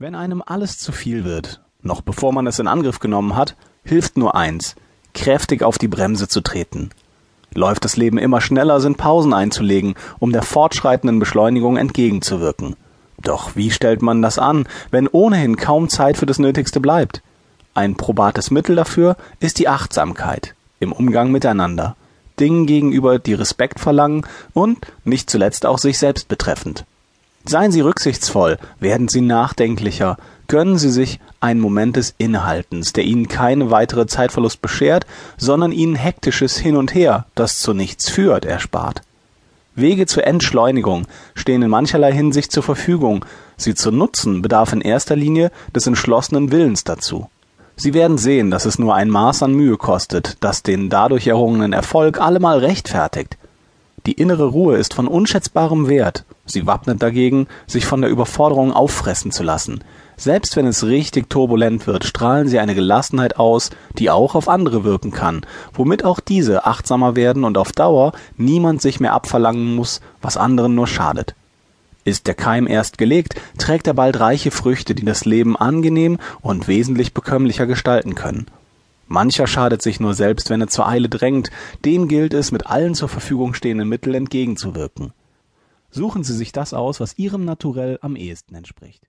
Wenn einem alles zu viel wird, noch bevor man es in Angriff genommen hat, hilft nur eins, kräftig auf die Bremse zu treten. Läuft das Leben immer schneller, sind Pausen einzulegen, um der fortschreitenden Beschleunigung entgegenzuwirken. Doch wie stellt man das an, wenn ohnehin kaum Zeit für das Nötigste bleibt? Ein probates Mittel dafür ist die Achtsamkeit im Umgang miteinander, Dingen gegenüber, die Respekt verlangen und nicht zuletzt auch sich selbst betreffend. Seien Sie rücksichtsvoll, werden Sie nachdenklicher, gönnen Sie sich einen Moment des Innehaltens, der Ihnen keine weitere Zeitverlust beschert, sondern Ihnen hektisches Hin und Her, das zu nichts führt, erspart. Wege zur Entschleunigung stehen in mancherlei Hinsicht zur Verfügung, sie zu nutzen bedarf in erster Linie des entschlossenen Willens dazu. Sie werden sehen, dass es nur ein Maß an Mühe kostet, das den dadurch errungenen Erfolg allemal rechtfertigt. Die innere Ruhe ist von unschätzbarem Wert. Sie wappnet dagegen, sich von der Überforderung auffressen zu lassen. Selbst wenn es richtig turbulent wird, strahlen sie eine Gelassenheit aus, die auch auf andere wirken kann, womit auch diese achtsamer werden und auf Dauer niemand sich mehr abverlangen muss, was anderen nur schadet. Ist der Keim erst gelegt, trägt er bald reiche Früchte, die das Leben angenehm und wesentlich bekömmlicher gestalten können. Mancher schadet sich nur selbst, wenn er zur Eile drängt, dem gilt es, mit allen zur Verfügung stehenden Mitteln entgegenzuwirken. Suchen Sie sich das aus, was Ihrem Naturell am ehesten entspricht.